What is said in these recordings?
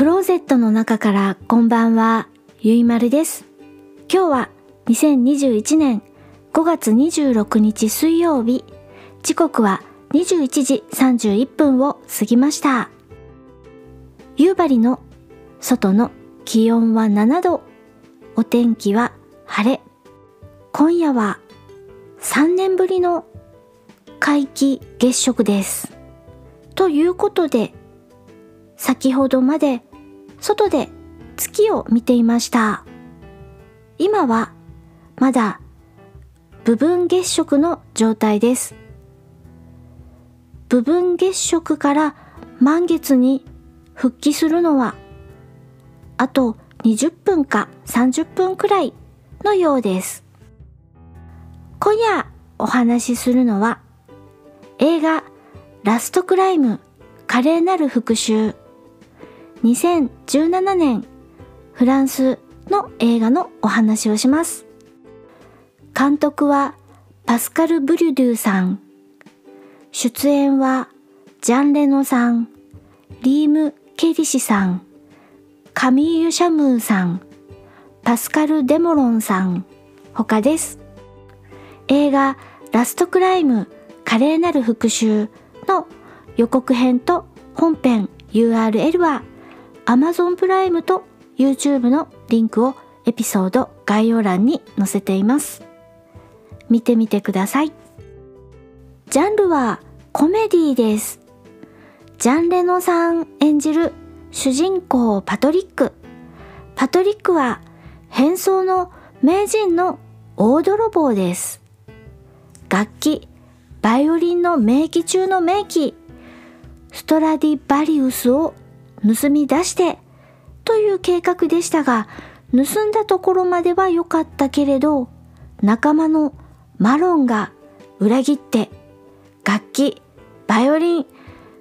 クローゼットの中からこんばんは、ゆいまるです。今日は2021年5月26日水曜日、時刻は21時31分を過ぎました。夕張の外の気温は7度、お天気は晴れ。今夜は3年ぶりの皆既月食です。ということで、先ほどまで外で月を見ていました。今はまだ部分月食の状態です。部分月食から満月に復帰するのはあと20分か30分くらいのようです。今夜お話しするのは映画ラストクライム華麗なる復讐2017年フランスの映画のお話をします。監督はパスカル・ブリュドゥさん。出演はジャン・レノさん、リーム・ケリシさん、カミーユ・シャムーさん、パスカル・デモロンさん、他です。映画ラストクライム華麗なる復讐の予告編と本編 URL は Amazon プライムと YouTube のリンクをエピソード概要欄に載せています。見てみてください。ジャンルはコメディです。ジャン・レノさん演じる主人公パトリック。パトリックは変装の名人の大泥棒です。楽器、バイオリンの名器中の名器、ストラディバリウスを盗み出してという計画でしたが、盗んだところまでは良かったけれど、仲間のマロンが裏切って楽器、バイオリン、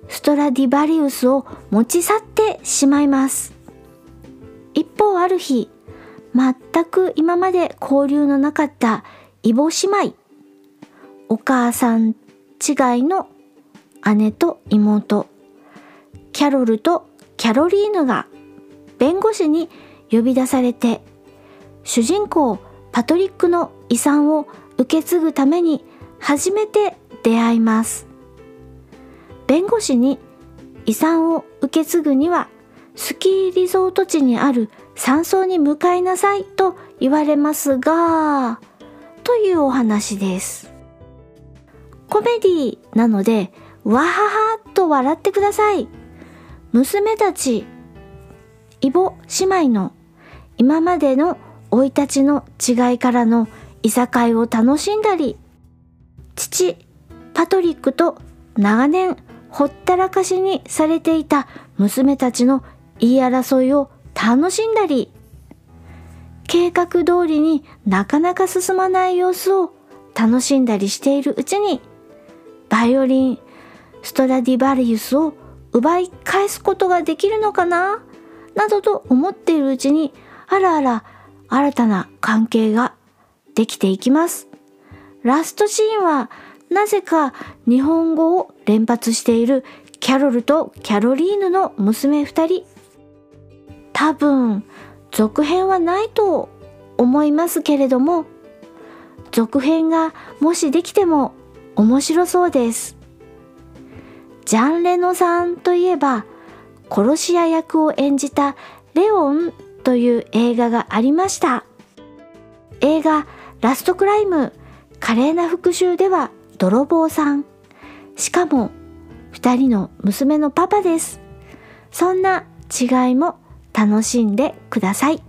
ストラディバリウスを持ち去ってしまいます。一方ある日、全く今まで交流のなかったイボ姉妹、お母さん違いの姉と妹、キャロルとキャロリーヌが弁護士に呼び出されて、主人公パトリックの遺産を受け継ぐために初めて出会います。弁護士に遺産を受け継ぐにはスキーリゾート地にある山荘に向かいなさいと言われますが、というお話です。コメディなので、わははと笑ってください。娘たち、イボ姉妹の今までの生い立ちの違いからのいさかいを楽しんだり、父、パトリックと長年ほったらかしにされていた娘たちの言い争いを楽しんだり、計画通りになかなか進まない様子を楽しんだりしているうちに、バイオリン、ストラディバリウスを奪い返すことができるのかな？などと思っているうちに、あらあら新たな関係ができていきます。ラストシーンはなぜか日本語を連発しているキャロルとキャロリーヌの娘二人。多分続編はないと思いますけれども、続編がもしできても面白そうです。ジャン・レノさんといえば、殺し屋役を演じたレオンという映画がありました。映画ラストクライム華麗な復讐では泥棒さん。しかも二人の娘のパパです。そんな違いも楽しんでください。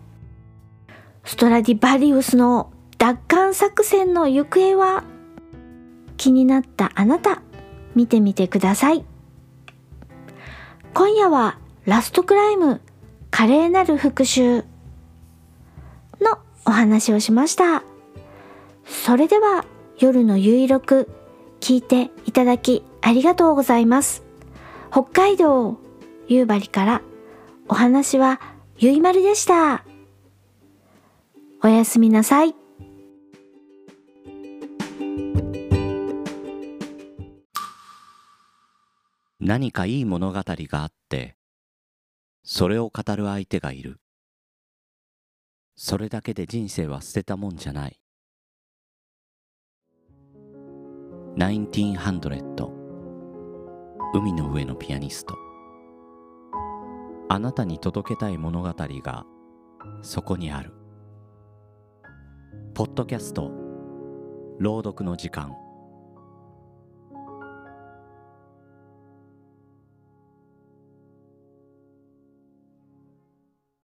ストラディバリウスの奪還作戦の行方は？気になったあなた見てみてください。今夜はラストクライム華麗なる復讐のお話をしました。それでは夜のゆいろく聞いていただきありがとうございます。北海道夕張からお話はゆいまるでした。おやすみなさい。何かいい物語があってそれを語る相手がいる。それだけで人生は捨てたもんじゃない。1900海の上のピアニスト。あなたに届けたい物語がそこにある。ポッドキャスト。朗読の時間。